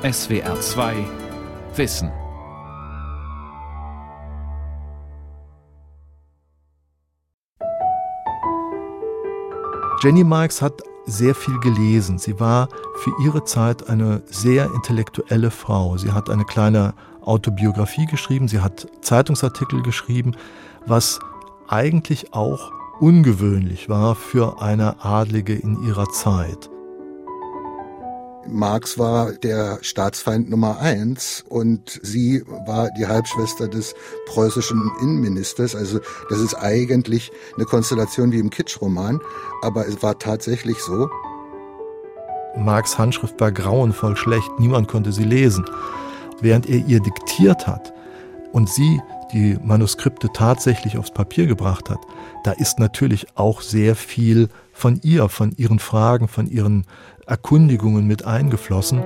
SWR 2 Wissen. Jenny Marks hat sehr viel gelesen. Sie war für ihre Zeit eine sehr intellektuelle Frau. Sie hat eine kleine Autobiografie geschrieben, sie hat Zeitungsartikel geschrieben, was eigentlich auch ungewöhnlich war für eine Adlige in ihrer Zeit. Marx war der Staatsfeind Nummer eins und sie war die Halbschwester des preußischen Innenministers. Also das ist eigentlich eine Konstellation wie im Kitschroman, aber es war tatsächlich so. Marx Handschrift war grauenvoll schlecht, niemand konnte sie lesen. Während er ihr diktiert hat und sie die Manuskripte tatsächlich aufs Papier gebracht hat, da ist natürlich auch sehr viel von ihr, von ihren Fragen, von ihren Erkundigungen mit eingeflossen.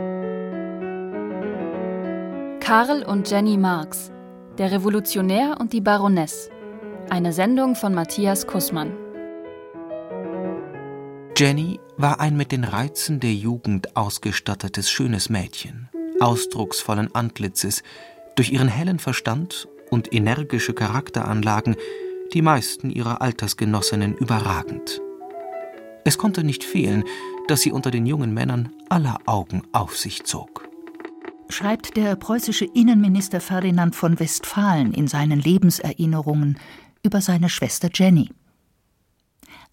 Karl und Jenny Marx, der Revolutionär und die Baroness. Eine Sendung von Matthias Kussmann. Jenny war ein mit den Reizen der Jugend ausgestattetes schönes Mädchen, ausdrucksvollen Antlitzes, durch ihren hellen Verstand und energische Charakteranlagen die meisten ihrer Altersgenossinnen überragend. Es konnte nicht fehlen, dass sie unter den jungen Männern aller Augen auf sich zog. Schreibt der preußische Innenminister Ferdinand von Westphalen in seinen Lebenserinnerungen über seine Schwester Jenny.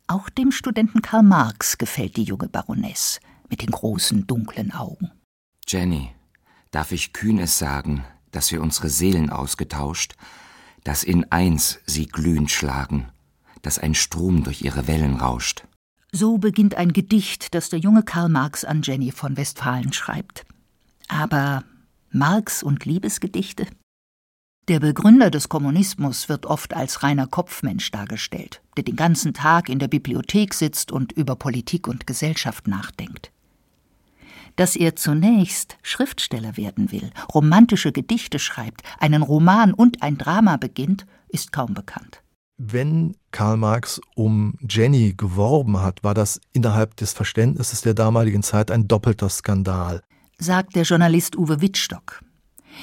Auch dem Studenten Karl Marx gefällt die junge Baroness mit den großen dunklen Augen. Jenny, darf ich kühnes sagen, dass wir unsere Seelen ausgetauscht, dass in eins sie glühend schlagen, dass ein Strom durch ihre Wellen rauscht. So beginnt ein Gedicht, das der junge Karl Marx an Jenny von Westphalen schreibt. Aber Marx und Liebesgedichte? Der Begründer des Kommunismus wird oft als reiner Kopfmensch dargestellt, der den ganzen Tag in der Bibliothek sitzt und über Politik und Gesellschaft nachdenkt. Dass er zunächst Schriftsteller werden will, romantische Gedichte schreibt, einen Roman und ein Drama beginnt, ist kaum bekannt. Wenn Karl Marx um Jenny geworben hat, war das innerhalb des Verständnisses der damaligen Zeit ein doppelter Skandal. Sagt der Journalist Uwe Wittstock.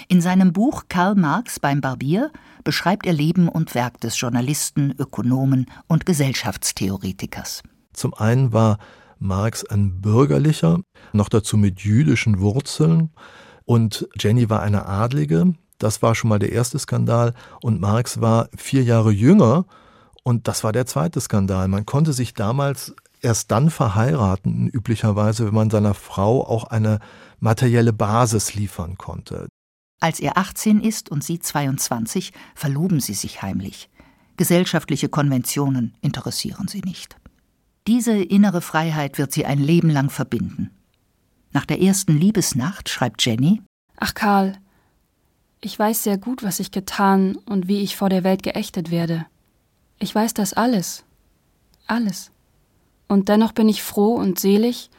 In seinem Buch Karl Marx beim Barbier beschreibt er Leben und Werk des Journalisten, Ökonomen und Gesellschaftstheoretikers. Zum einen war Marx ein bürgerlicher, noch dazu mit jüdischen Wurzeln, und Jenny war eine Adlige, das war schon mal der erste Skandal. Und Marx war vier Jahre jünger. Und das war der zweite Skandal. Man konnte sich damals erst dann verheiraten, üblicherweise, wenn man seiner Frau auch eine materielle Basis liefern konnte. Als er 18 ist und sie 22, verloben sie sich heimlich. Gesellschaftliche Konventionen interessieren sie nicht. Diese innere Freiheit wird sie ein Leben lang verbinden. Nach der ersten Liebesnacht schreibt Jenny Ach Karl, ich weiß sehr gut, was ich getan und wie ich vor der Welt geächtet werde. Ich weiß das alles. Alles. Und dennoch bin ich froh und selig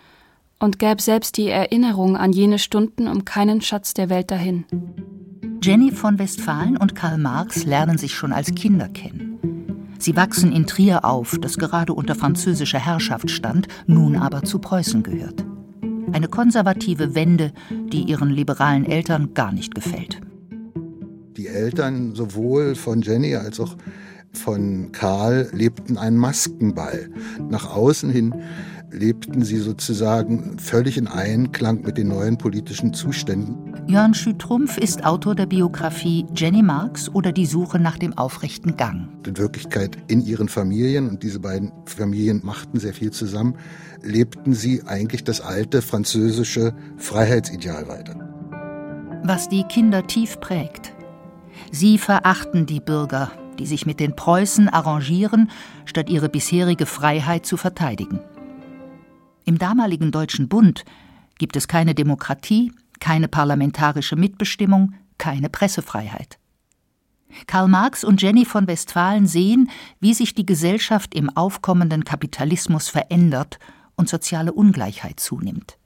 und gäb selbst die Erinnerung an jene Stunden um keinen Schatz der Welt dahin. Jenny von Westphalen und Karl Marx lernen sich schon als Kinder kennen. Sie wachsen in Trier auf, das gerade unter französischer Herrschaft stand, nun aber zu Preußen gehört. Eine konservative Wende, die ihren liberalen Eltern gar nicht gefällt. Die Eltern sowohl von Jenny als auch von Karl lebten einen Maskenball. Nach außen hin lebten sie sozusagen völlig in Einklang mit den neuen politischen Zuständen. Jörn Schütrumpf ist Autor der Biografie Jenny Marx oder Die Suche nach dem aufrechten Gang. In Wirklichkeit in ihren Familien, und diese beiden Familien machten sehr viel zusammen, lebten sie eigentlich das alte französische Freiheitsideal weiter. Was die Kinder tief prägt, Sie verachten die Bürger, die sich mit den Preußen arrangieren, statt ihre bisherige Freiheit zu verteidigen. Im damaligen Deutschen Bund gibt es keine Demokratie, keine parlamentarische Mitbestimmung, keine Pressefreiheit. Karl Marx und Jenny von Westphalen sehen, wie sich die Gesellschaft im aufkommenden Kapitalismus verändert und soziale Ungleichheit zunimmt.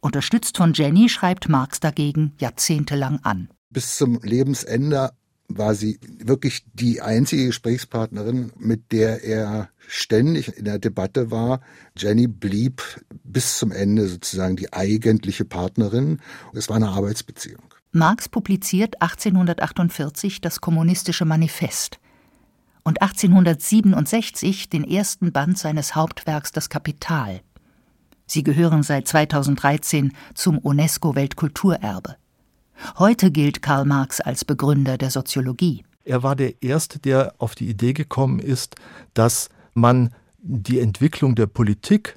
Unterstützt von Jenny schreibt Marx dagegen jahrzehntelang an bis zum Lebensende war sie wirklich die einzige Gesprächspartnerin, mit der er ständig in der Debatte war. Jenny blieb bis zum Ende sozusagen die eigentliche Partnerin. Es war eine Arbeitsbeziehung. Marx publiziert 1848 das Kommunistische Manifest und 1867 den ersten Band seines Hauptwerks Das Kapital. Sie gehören seit 2013 zum UNESCO-Weltkulturerbe. Heute gilt Karl Marx als Begründer der Soziologie. Er war der Erste, der auf die Idee gekommen ist, dass man die Entwicklung der Politik,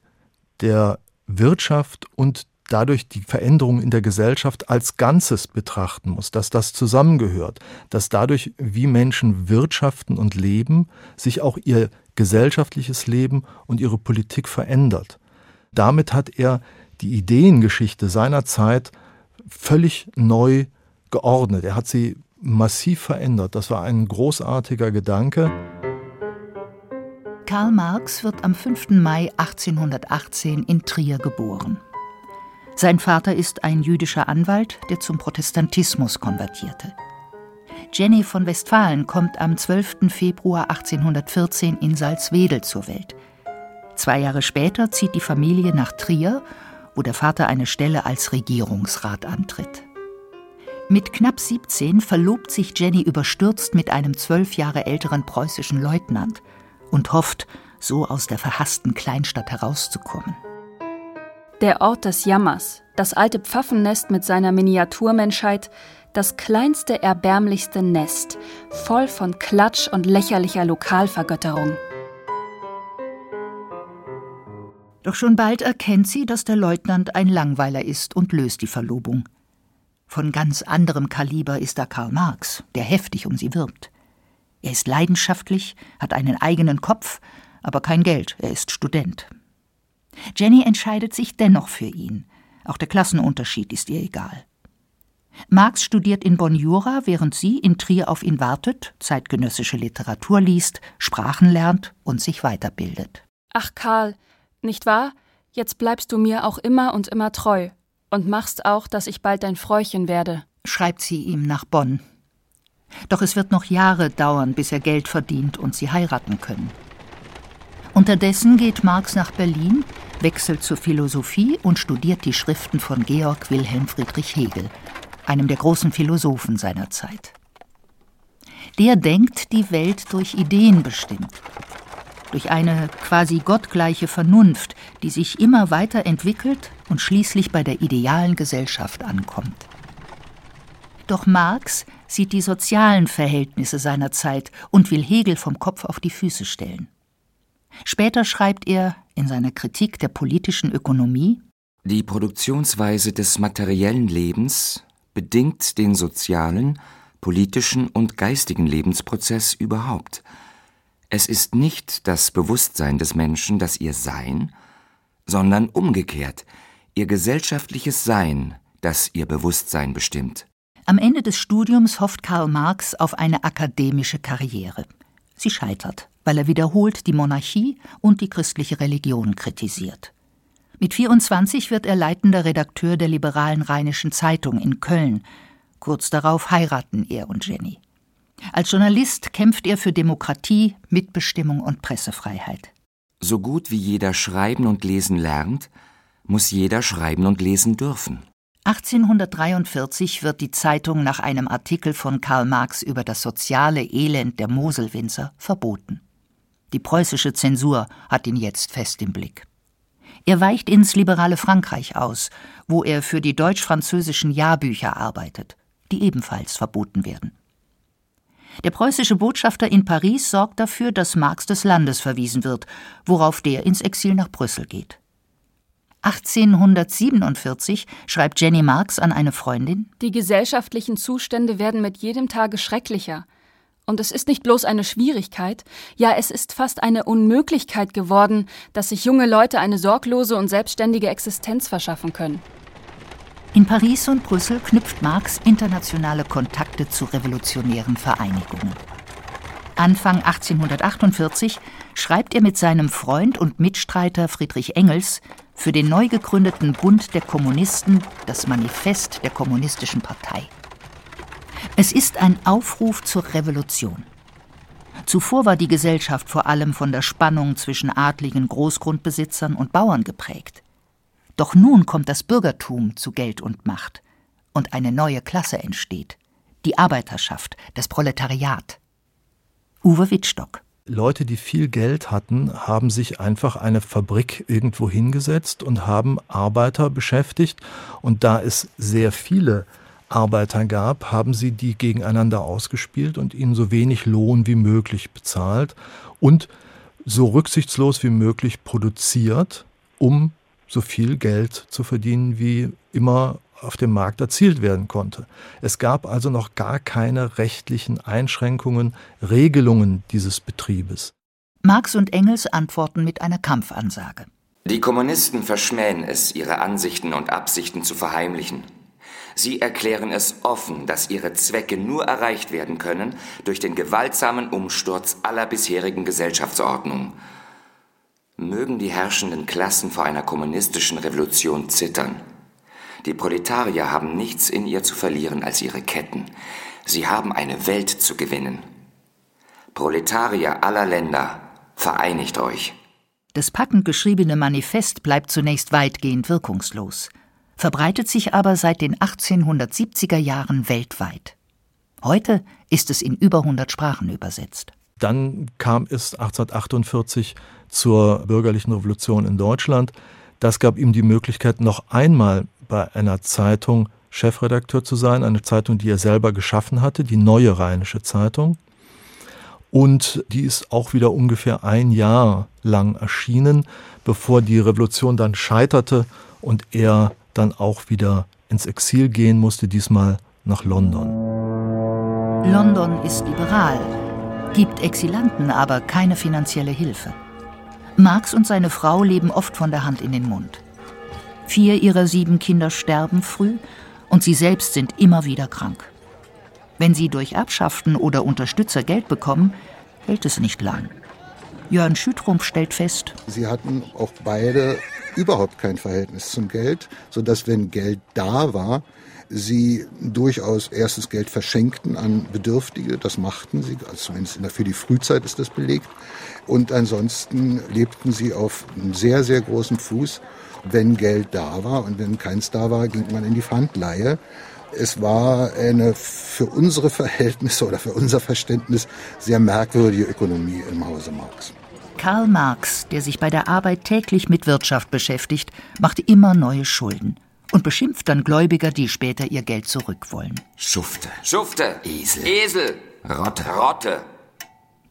der Wirtschaft und dadurch die Veränderung in der Gesellschaft als Ganzes betrachten muss, dass das zusammengehört, dass dadurch, wie Menschen wirtschaften und leben, sich auch ihr gesellschaftliches Leben und ihre Politik verändert. Damit hat er die Ideengeschichte seiner Zeit völlig neu geordnet. Er hat sie massiv verändert. Das war ein großartiger Gedanke. Karl Marx wird am 5. Mai 1818 in Trier geboren. Sein Vater ist ein jüdischer Anwalt, der zum Protestantismus konvertierte. Jenny von Westfalen kommt am 12. Februar 1814 in Salzwedel zur Welt. Zwei Jahre später zieht die Familie nach Trier wo der Vater eine Stelle als Regierungsrat antritt. Mit knapp 17 verlobt sich Jenny überstürzt mit einem zwölf Jahre älteren preußischen Leutnant und hofft, so aus der verhassten Kleinstadt herauszukommen. Der Ort des Jammers, das alte Pfaffennest mit seiner Miniaturmenschheit, das kleinste, erbärmlichste Nest, voll von Klatsch und lächerlicher Lokalvergötterung. Doch schon bald erkennt sie, dass der Leutnant ein Langweiler ist und löst die Verlobung. Von ganz anderem Kaliber ist da Karl Marx, der heftig um sie wirbt. Er ist leidenschaftlich, hat einen eigenen Kopf, aber kein Geld, er ist Student. Jenny entscheidet sich dennoch für ihn. Auch der Klassenunterschied ist ihr egal. Marx studiert in Bonn Jura, während sie in Trier auf ihn wartet, zeitgenössische Literatur liest, Sprachen lernt und sich weiterbildet. Ach Karl, nicht wahr? Jetzt bleibst du mir auch immer und immer treu und machst auch, dass ich bald dein Fräuchen werde, schreibt sie ihm nach Bonn. Doch es wird noch Jahre dauern, bis er Geld verdient und sie heiraten können. Unterdessen geht Marx nach Berlin, wechselt zur Philosophie und studiert die Schriften von Georg Wilhelm Friedrich Hegel, einem der großen Philosophen seiner Zeit. Der denkt die Welt durch Ideen bestimmt durch eine quasi gottgleiche Vernunft, die sich immer weiter entwickelt und schließlich bei der idealen Gesellschaft ankommt. Doch Marx sieht die sozialen Verhältnisse seiner Zeit und will Hegel vom Kopf auf die Füße stellen. Später schreibt er in seiner Kritik der politischen Ökonomie Die Produktionsweise des materiellen Lebens bedingt den sozialen, politischen und geistigen Lebensprozess überhaupt – es ist nicht das Bewusstsein des Menschen, das ihr Sein, sondern umgekehrt ihr gesellschaftliches Sein, das ihr Bewusstsein bestimmt. Am Ende des Studiums hofft Karl Marx auf eine akademische Karriere. Sie scheitert, weil er wiederholt die Monarchie und die christliche Religion kritisiert. Mit 24 wird er leitender Redakteur der liberalen Rheinischen Zeitung in Köln. Kurz darauf heiraten er und Jenny. Als Journalist kämpft er für Demokratie, Mitbestimmung und Pressefreiheit. So gut wie jeder schreiben und lesen lernt, muss jeder schreiben und lesen dürfen. 1843 wird die Zeitung nach einem Artikel von Karl Marx über das soziale Elend der Moselwinzer verboten. Die preußische Zensur hat ihn jetzt fest im Blick. Er weicht ins liberale Frankreich aus, wo er für die deutsch-französischen Jahrbücher arbeitet, die ebenfalls verboten werden. Der preußische Botschafter in Paris sorgt dafür, dass Marx des Landes verwiesen wird, worauf der ins Exil nach Brüssel geht. 1847 schreibt Jenny Marx an eine Freundin Die gesellschaftlichen Zustände werden mit jedem Tage schrecklicher. Und es ist nicht bloß eine Schwierigkeit, ja es ist fast eine Unmöglichkeit geworden, dass sich junge Leute eine sorglose und selbstständige Existenz verschaffen können. In Paris und Brüssel knüpft Marx internationale Kontakte zu revolutionären Vereinigungen. Anfang 1848 schreibt er mit seinem Freund und Mitstreiter Friedrich Engels für den neu gegründeten Bund der Kommunisten das Manifest der Kommunistischen Partei. Es ist ein Aufruf zur Revolution. Zuvor war die Gesellschaft vor allem von der Spannung zwischen adligen Großgrundbesitzern und Bauern geprägt. Doch nun kommt das Bürgertum zu Geld und Macht und eine neue Klasse entsteht, die Arbeiterschaft, das Proletariat. Uwe Wittstock Leute, die viel Geld hatten, haben sich einfach eine Fabrik irgendwo hingesetzt und haben Arbeiter beschäftigt. Und da es sehr viele Arbeiter gab, haben sie die gegeneinander ausgespielt und ihnen so wenig Lohn wie möglich bezahlt und so rücksichtslos wie möglich produziert, um so viel Geld zu verdienen, wie immer auf dem Markt erzielt werden konnte. Es gab also noch gar keine rechtlichen Einschränkungen, Regelungen dieses Betriebes. Marx und Engels antworten mit einer Kampfansage. Die Kommunisten verschmähen es, ihre Ansichten und Absichten zu verheimlichen. Sie erklären es offen, dass ihre Zwecke nur erreicht werden können durch den gewaltsamen Umsturz aller bisherigen Gesellschaftsordnungen. Mögen die herrschenden Klassen vor einer kommunistischen Revolution zittern. Die Proletarier haben nichts in ihr zu verlieren als ihre Ketten. Sie haben eine Welt zu gewinnen. Proletarier aller Länder, vereinigt euch. Das packend geschriebene Manifest bleibt zunächst weitgehend wirkungslos, verbreitet sich aber seit den 1870er Jahren weltweit. Heute ist es in über 100 Sprachen übersetzt. Dann kam es 1848 zur bürgerlichen Revolution in Deutschland. Das gab ihm die Möglichkeit, noch einmal bei einer Zeitung Chefredakteur zu sein, eine Zeitung, die er selber geschaffen hatte, die Neue Rheinische Zeitung. Und die ist auch wieder ungefähr ein Jahr lang erschienen, bevor die Revolution dann scheiterte und er dann auch wieder ins Exil gehen musste, diesmal nach London. London ist liberal, gibt Exilanten aber keine finanzielle Hilfe. Marx und seine Frau leben oft von der Hand in den Mund. Vier ihrer sieben Kinder sterben früh und sie selbst sind immer wieder krank. Wenn sie durch Abschaften oder Unterstützer Geld bekommen, hält es nicht lang. Jörn Schütrumpf stellt fest, sie hatten auch beide überhaupt kein Verhältnis zum Geld, sodass wenn Geld da war, sie durchaus erstes Geld verschenkten an Bedürftige, das machten sie, also zumindest für die Frühzeit ist das belegt. Und ansonsten lebten sie auf einem sehr, sehr großen Fuß wenn Geld da war und wenn keins da war, ging man in die Pfandleihe. Es war eine für unsere Verhältnisse oder für unser Verständnis sehr merkwürdige Ökonomie im Hause Marx. Karl Marx, der sich bei der Arbeit täglich mit Wirtschaft beschäftigt, macht immer neue Schulden und beschimpft dann Gläubiger, die später ihr Geld zurück wollen. Schufte, Schufte, Esel, Esel, Rotte, Rotte.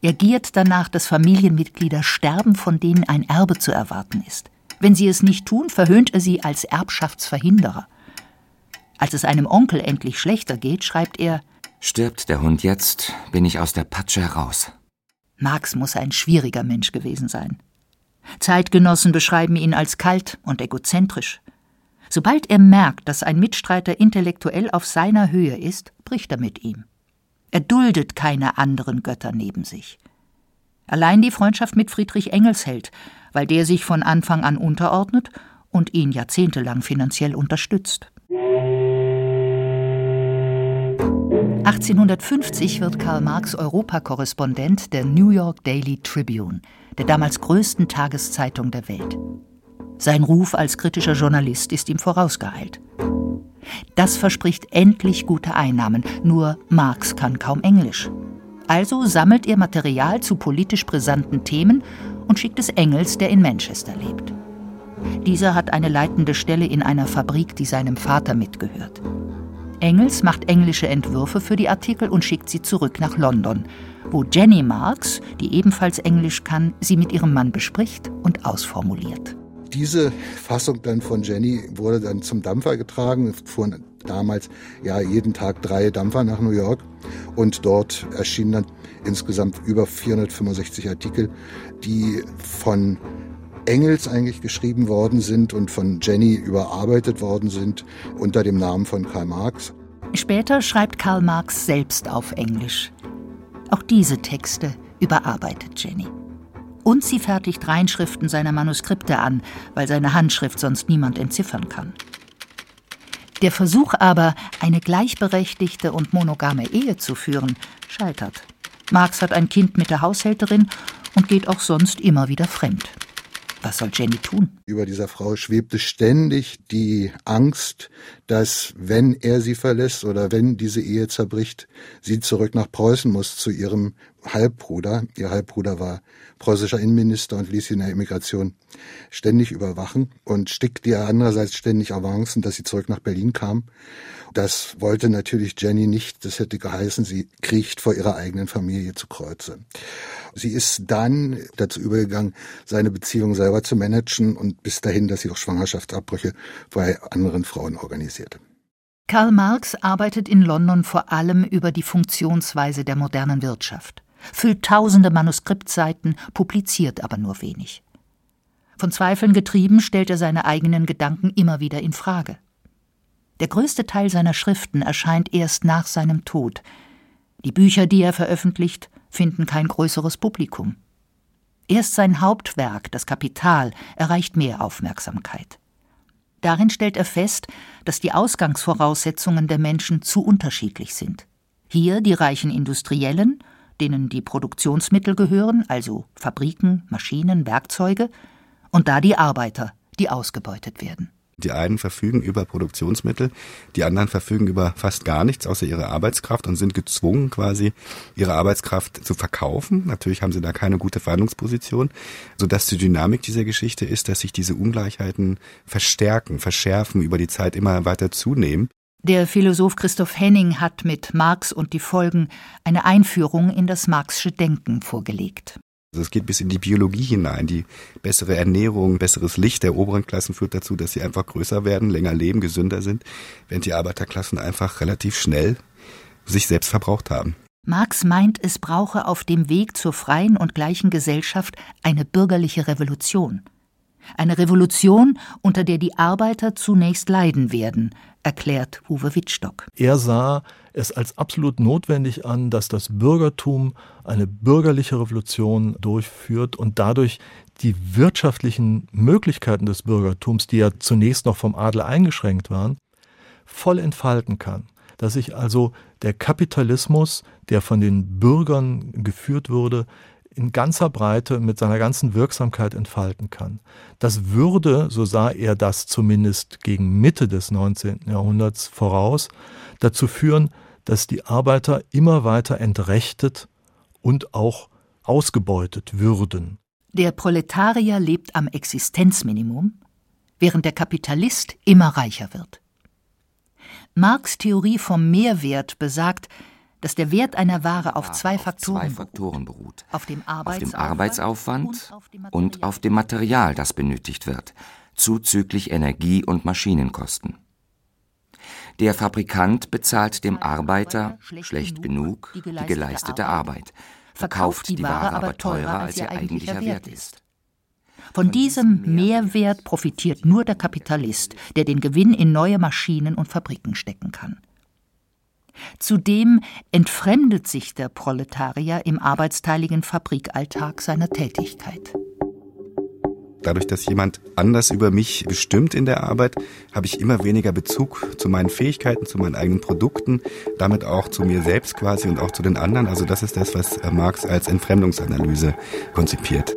Er giert danach, dass Familienmitglieder sterben, von denen ein Erbe zu erwarten ist. Wenn sie es nicht tun, verhöhnt er sie als Erbschaftsverhinderer. Als es einem Onkel endlich schlechter geht, schreibt er Stirbt der Hund jetzt, bin ich aus der Patsche heraus. Marx muss ein schwieriger Mensch gewesen sein. Zeitgenossen beschreiben ihn als kalt und egozentrisch. Sobald er merkt, dass ein Mitstreiter intellektuell auf seiner Höhe ist, bricht er mit ihm. Er duldet keine anderen Götter neben sich. Allein die Freundschaft mit Friedrich Engels hält, weil der sich von Anfang an unterordnet und ihn jahrzehntelang finanziell unterstützt. 1850 wird Karl Marx Europakorrespondent der New York Daily Tribune, der damals größten Tageszeitung der Welt. Sein Ruf als kritischer Journalist ist ihm vorausgeeilt. Das verspricht endlich gute Einnahmen, nur Marx kann kaum Englisch. Also sammelt er Material zu politisch brisanten Themen und schickt es Engels, der in Manchester lebt. Dieser hat eine leitende Stelle in einer Fabrik, die seinem Vater mitgehört. Engels macht englische Entwürfe für die Artikel und schickt sie zurück nach London, wo Jenny Marks, die ebenfalls Englisch kann, sie mit ihrem Mann bespricht und ausformuliert. Diese Fassung dann von Jenny wurde dann zum Dampfer getragen, fuhren damals ja jeden Tag drei Dampfer nach New York und dort erschienen dann insgesamt über 465 Artikel, die von Engels eigentlich geschrieben worden sind und von Jenny überarbeitet worden sind unter dem Namen von Karl Marx. Später schreibt Karl Marx selbst auf Englisch. Auch diese Texte überarbeitet Jenny. Und sie fertigt Reinschriften seiner Manuskripte an, weil seine Handschrift sonst niemand entziffern kann. Der Versuch aber, eine gleichberechtigte und monogame Ehe zu führen, scheitert. Marx hat ein Kind mit der Haushälterin und geht auch sonst immer wieder fremd. Was soll Jenny tun? Über dieser Frau schwebte ständig die Angst, dass wenn er sie verlässt oder wenn diese Ehe zerbricht, sie zurück nach Preußen muss zu ihrem Halbbruder. Ihr Halbbruder war preußischer Innenminister und ließ sie in der Emigration ständig überwachen und stickte ihr andererseits ständig Avancen, dass sie zurück nach Berlin kam. Das wollte natürlich Jenny nicht. Das hätte geheißen, sie kriecht vor ihrer eigenen Familie zu Kreuze. Sie ist dann dazu übergegangen, seine Beziehung selber zu managen und bis dahin, dass sie auch Schwangerschaftsabbrüche bei anderen Frauen organisierte. Karl Marx arbeitet in London vor allem über die Funktionsweise der modernen Wirtschaft, füllt tausende Manuskriptseiten, publiziert aber nur wenig. Von Zweifeln getrieben stellt er seine eigenen Gedanken immer wieder in Frage. Der größte Teil seiner Schriften erscheint erst nach seinem Tod. Die Bücher, die er veröffentlicht, finden kein größeres Publikum. Erst sein Hauptwerk, das Kapital, erreicht mehr Aufmerksamkeit. Darin stellt er fest, dass die Ausgangsvoraussetzungen der Menschen zu unterschiedlich sind. Hier die reichen Industriellen, denen die Produktionsmittel gehören, also Fabriken, Maschinen, Werkzeuge, und da die Arbeiter, die ausgebeutet werden. Die einen verfügen über Produktionsmittel, die anderen verfügen über fast gar nichts außer ihre Arbeitskraft und sind gezwungen, quasi ihre Arbeitskraft zu verkaufen. Natürlich haben sie da keine gute Verhandlungsposition, sodass die Dynamik dieser Geschichte ist, dass sich diese Ungleichheiten verstärken, verschärfen, über die Zeit immer weiter zunehmen. Der Philosoph Christoph Henning hat mit Marx und die Folgen eine Einführung in das Marxische Denken vorgelegt. Also es geht bis in die Biologie hinein. Die bessere Ernährung, besseres Licht der oberen Klassen führt dazu, dass sie einfach größer werden, länger leben, gesünder sind, während die Arbeiterklassen einfach relativ schnell sich selbst verbraucht haben. Marx meint, es brauche auf dem Weg zur freien und gleichen Gesellschaft eine bürgerliche Revolution. Eine Revolution, unter der die Arbeiter zunächst leiden werden, erklärt Uwe Wittstock. Er sah es als absolut notwendig an, dass das Bürgertum eine bürgerliche Revolution durchführt und dadurch die wirtschaftlichen Möglichkeiten des Bürgertums, die ja zunächst noch vom Adel eingeschränkt waren, voll entfalten kann. Dass sich also der Kapitalismus, der von den Bürgern geführt wurde, in ganzer Breite mit seiner ganzen Wirksamkeit entfalten kann. Das würde, so sah er das zumindest gegen Mitte des 19. Jahrhunderts voraus, dazu führen, dass die Arbeiter immer weiter entrechtet und auch ausgebeutet würden. Der Proletarier lebt am Existenzminimum, während der Kapitalist immer reicher wird. Marx Theorie vom Mehrwert besagt, dass der Wert einer Ware auf zwei, auf Faktoren, zwei Faktoren, beruht. Auf dem Arbeitsaufwand, auf dem Arbeitsaufwand und auf dem Material, das benötigt wird, zuzüglich Energie- und Maschinenkosten. Der Fabrikant bezahlt dem Arbeiter schlecht genug die geleistete Arbeit, verkauft die Ware aber teurer, als ihr eigentlicher Wert ist. Von diesem Mehrwert profitiert nur der Kapitalist, der den Gewinn in neue Maschinen und Fabriken stecken kann. Zudem entfremdet sich der Proletarier im arbeitsteiligen Fabrikalltag seiner Tätigkeit. Dadurch, dass jemand anders über mich bestimmt in der Arbeit, habe ich immer weniger Bezug zu meinen Fähigkeiten, zu meinen eigenen Produkten, damit auch zu mir selbst quasi und auch zu den anderen. Also das ist das, was Marx als Entfremdungsanalyse konzipiert.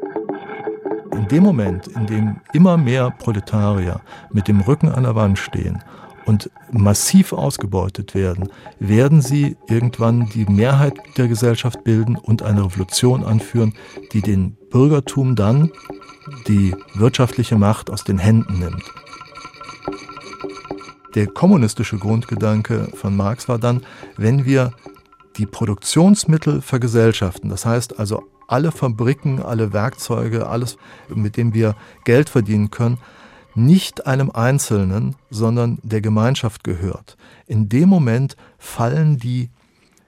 In dem Moment, in dem immer mehr Proletarier mit dem Rücken an der Wand stehen und massiv ausgebeutet werden, werden sie irgendwann die Mehrheit der Gesellschaft bilden und eine Revolution anführen, die den Bürgertum dann die wirtschaftliche Macht aus den Händen nimmt. Der kommunistische Grundgedanke von Marx war dann, wenn wir die Produktionsmittel vergesellschaften, das heißt also alle Fabriken, alle Werkzeuge, alles, mit dem wir Geld verdienen können, nicht einem Einzelnen, sondern der Gemeinschaft gehört. In dem Moment fallen die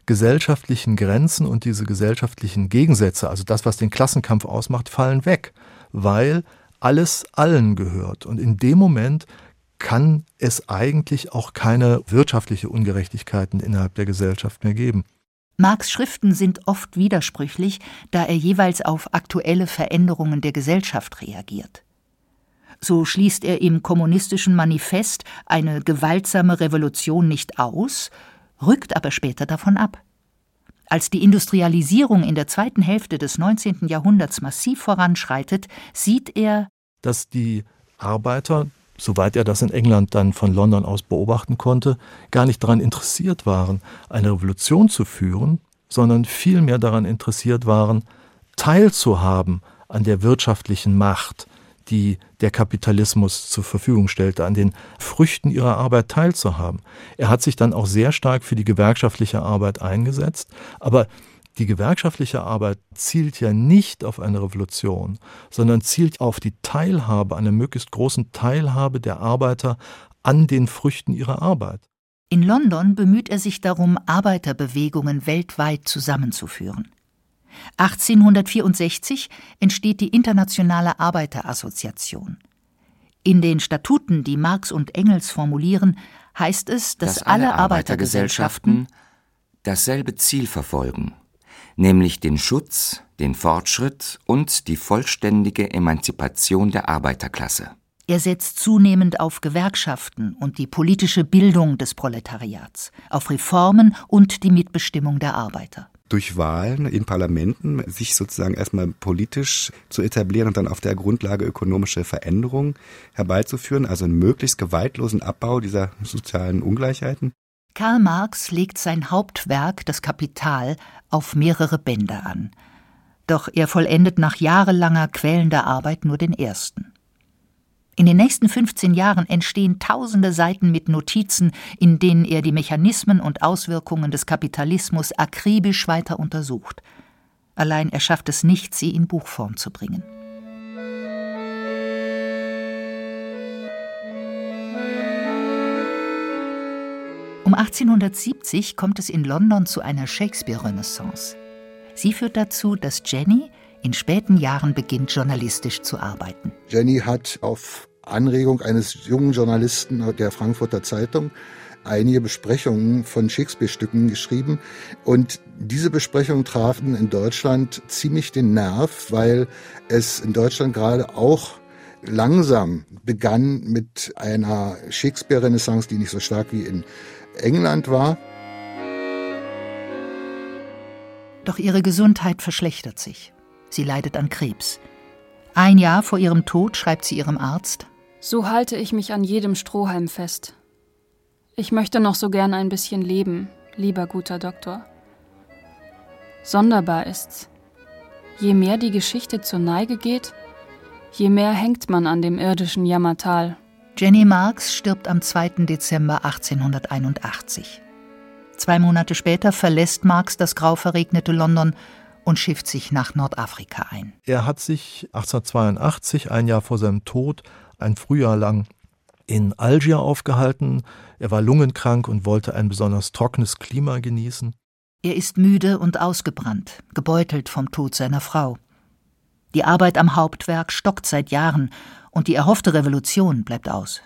gesellschaftlichen Grenzen und diese gesellschaftlichen Gegensätze, also das, was den Klassenkampf ausmacht, fallen weg, weil alles allen gehört. Und in dem Moment kann es eigentlich auch keine wirtschaftliche Ungerechtigkeiten innerhalb der Gesellschaft mehr geben. Marx Schriften sind oft widersprüchlich, da er jeweils auf aktuelle Veränderungen der Gesellschaft reagiert. So schließt er im kommunistischen Manifest eine gewaltsame Revolution nicht aus, rückt aber später davon ab. Als die Industrialisierung in der zweiten Hälfte des 19. Jahrhunderts massiv voranschreitet, sieht er, dass die Arbeiter, soweit er das in England dann von London aus beobachten konnte, gar nicht daran interessiert waren, eine Revolution zu führen, sondern vielmehr daran interessiert waren, teilzuhaben an der wirtschaftlichen Macht, die der Kapitalismus zur Verfügung stellte, an den Früchten ihrer Arbeit teilzuhaben. Er hat sich dann auch sehr stark für die gewerkschaftliche Arbeit eingesetzt, aber die gewerkschaftliche Arbeit zielt ja nicht auf eine Revolution, sondern zielt auf die Teilhabe, eine möglichst großen Teilhabe der Arbeiter an den Früchten ihrer Arbeit. In London bemüht er sich darum, Arbeiterbewegungen weltweit zusammenzuführen. 1864 entsteht die Internationale Arbeiterassoziation. In den Statuten, die Marx und Engels formulieren, heißt es, dass, dass alle Arbeitergesellschaften dasselbe Ziel verfolgen, nämlich den Schutz, den Fortschritt und die vollständige Emanzipation der Arbeiterklasse. Er setzt zunehmend auf Gewerkschaften und die politische Bildung des Proletariats, auf Reformen und die Mitbestimmung der Arbeiter durch Wahlen in Parlamenten sich sozusagen erstmal politisch zu etablieren und dann auf der Grundlage ökonomische Veränderungen herbeizuführen, also einen möglichst gewaltlosen Abbau dieser sozialen Ungleichheiten. Karl Marx legt sein Hauptwerk, das Kapital, auf mehrere Bände an. Doch er vollendet nach jahrelanger quälender Arbeit nur den ersten. In den nächsten 15 Jahren entstehen tausende Seiten mit Notizen, in denen er die Mechanismen und Auswirkungen des Kapitalismus akribisch weiter untersucht. Allein er schafft es nicht, sie in Buchform zu bringen. Um 1870 kommt es in London zu einer Shakespeare-Renaissance. Sie führt dazu, dass Jenny in späten Jahren beginnt journalistisch zu arbeiten. Jenny hat auf Anregung eines jungen Journalisten der Frankfurter Zeitung einige Besprechungen von Shakespeare-Stücken geschrieben. Und diese Besprechungen trafen in Deutschland ziemlich den Nerv, weil es in Deutschland gerade auch langsam begann mit einer Shakespeare-Renaissance, die nicht so stark wie in England war. Doch ihre Gesundheit verschlechtert sich. Sie leidet an Krebs. Ein Jahr vor ihrem Tod schreibt sie ihrem Arzt So halte ich mich an jedem Strohhalm fest. Ich möchte noch so gern ein bisschen leben, lieber guter Doktor. Sonderbar ist's. Je mehr die Geschichte zur Neige geht, je mehr hängt man an dem irdischen Jammertal. Jenny Marx stirbt am 2. Dezember 1881. Zwei Monate später verlässt Marx das grau verregnete London und schifft sich nach Nordafrika ein. Er hat sich 1882, ein Jahr vor seinem Tod, ein Frühjahr lang in Algier aufgehalten. Er war lungenkrank und wollte ein besonders trockenes Klima genießen. Er ist müde und ausgebrannt, gebeutelt vom Tod seiner Frau. Die Arbeit am Hauptwerk stockt seit Jahren und die erhoffte Revolution bleibt aus.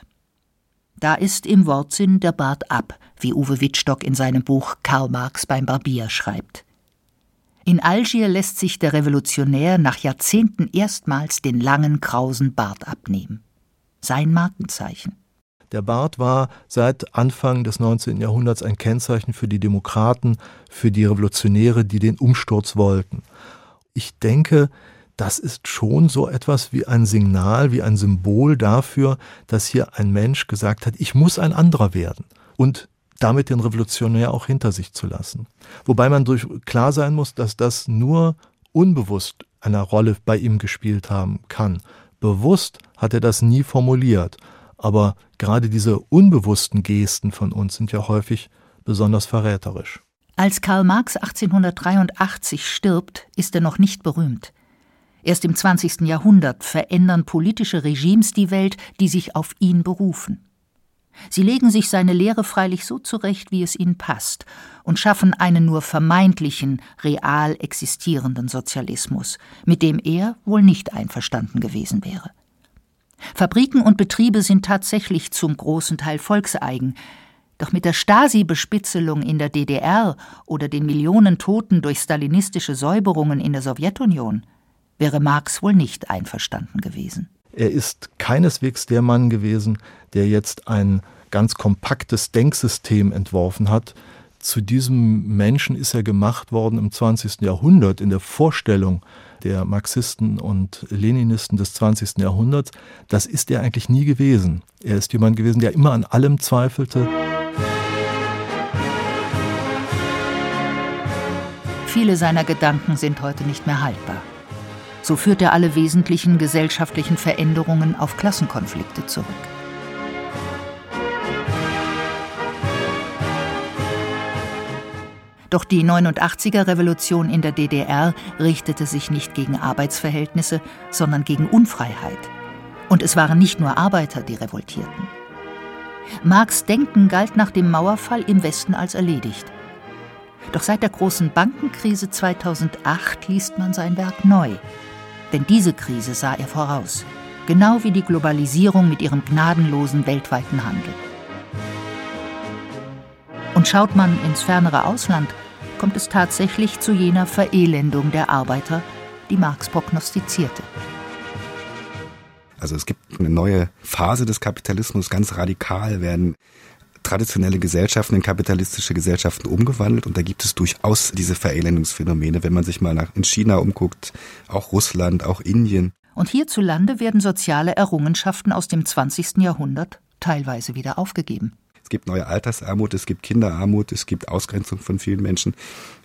Da ist im Wortsinn der Bart ab, wie Uwe Wittstock in seinem Buch Karl Marx beim Barbier schreibt. In Algier lässt sich der Revolutionär nach Jahrzehnten erstmals den langen krausen Bart abnehmen. Sein Markenzeichen. Der Bart war seit Anfang des 19. Jahrhunderts ein Kennzeichen für die Demokraten, für die Revolutionäre, die den Umsturz wollten. Ich denke, das ist schon so etwas wie ein Signal, wie ein Symbol dafür, dass hier ein Mensch gesagt hat, ich muss ein anderer werden. Und damit den Revolutionär auch hinter sich zu lassen. Wobei man durch klar sein muss, dass das nur unbewusst eine Rolle bei ihm gespielt haben kann. Bewusst hat er das nie formuliert, aber gerade diese unbewussten Gesten von uns sind ja häufig besonders verräterisch. Als Karl Marx 1883 stirbt, ist er noch nicht berühmt. Erst im 20. Jahrhundert verändern politische Regimes die Welt, die sich auf ihn berufen. Sie legen sich seine Lehre freilich so zurecht, wie es ihnen passt, und schaffen einen nur vermeintlichen, real existierenden Sozialismus, mit dem er wohl nicht einverstanden gewesen wäre. Fabriken und Betriebe sind tatsächlich zum großen Teil volkseigen, doch mit der Stasi-Bespitzelung in der DDR oder den Millionen Toten durch stalinistische Säuberungen in der Sowjetunion wäre Marx wohl nicht einverstanden gewesen. Er ist keineswegs der Mann gewesen, der jetzt ein ganz kompaktes Denksystem entworfen hat. Zu diesem Menschen ist er gemacht worden im 20. Jahrhundert in der Vorstellung der Marxisten und Leninisten des 20. Jahrhunderts. Das ist er eigentlich nie gewesen. Er ist jemand gewesen, der immer an allem zweifelte. Viele seiner Gedanken sind heute nicht mehr haltbar. So führt er alle wesentlichen gesellschaftlichen Veränderungen auf Klassenkonflikte zurück. Doch die 89er Revolution in der DDR richtete sich nicht gegen Arbeitsverhältnisse, sondern gegen Unfreiheit. Und es waren nicht nur Arbeiter, die revoltierten. Marx Denken galt nach dem Mauerfall im Westen als erledigt. Doch seit der großen Bankenkrise 2008 liest man sein Werk neu. Denn diese Krise sah er voraus, genau wie die Globalisierung mit ihrem gnadenlosen weltweiten Handel. Und schaut man ins fernere Ausland, kommt es tatsächlich zu jener Verelendung der Arbeiter, die Marx prognostizierte. Also es gibt eine neue Phase des Kapitalismus, ganz radikal werden traditionelle Gesellschaften in kapitalistische Gesellschaften umgewandelt und da gibt es durchaus diese Verelendungsphänomene, wenn man sich mal nach in China umguckt, auch Russland, auch Indien. Und hierzulande werden soziale Errungenschaften aus dem 20. Jahrhundert teilweise wieder aufgegeben. Es gibt neue Altersarmut, es gibt Kinderarmut, es gibt Ausgrenzung von vielen Menschen.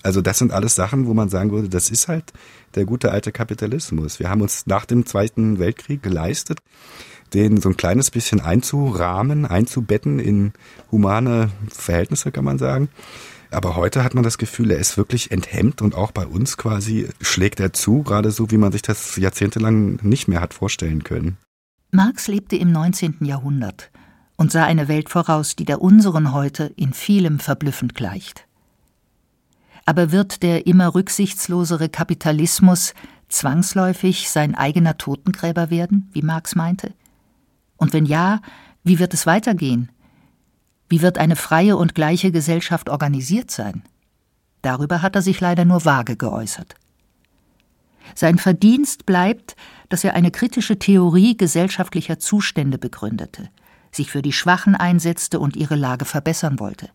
Also das sind alles Sachen, wo man sagen würde, das ist halt der gute alte Kapitalismus. Wir haben uns nach dem Zweiten Weltkrieg geleistet, den so ein kleines bisschen einzurahmen, einzubetten in humane Verhältnisse, kann man sagen. Aber heute hat man das Gefühl, er ist wirklich enthemmt und auch bei uns quasi schlägt er zu, gerade so, wie man sich das jahrzehntelang nicht mehr hat vorstellen können. Marx lebte im 19. Jahrhundert und sah eine Welt voraus, die der unseren heute in vielem verblüffend gleicht. Aber wird der immer rücksichtslosere Kapitalismus zwangsläufig sein eigener Totengräber werden, wie Marx meinte? Und wenn ja, wie wird es weitergehen? Wie wird eine freie und gleiche Gesellschaft organisiert sein? Darüber hat er sich leider nur vage geäußert. Sein Verdienst bleibt, dass er eine kritische Theorie gesellschaftlicher Zustände begründete – sich für die Schwachen einsetzte und ihre Lage verbessern wollte.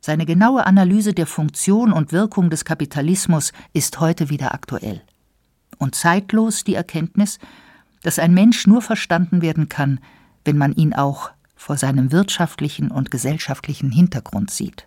Seine genaue Analyse der Funktion und Wirkung des Kapitalismus ist heute wieder aktuell. Und zeitlos die Erkenntnis, dass ein Mensch nur verstanden werden kann, wenn man ihn auch vor seinem wirtschaftlichen und gesellschaftlichen Hintergrund sieht.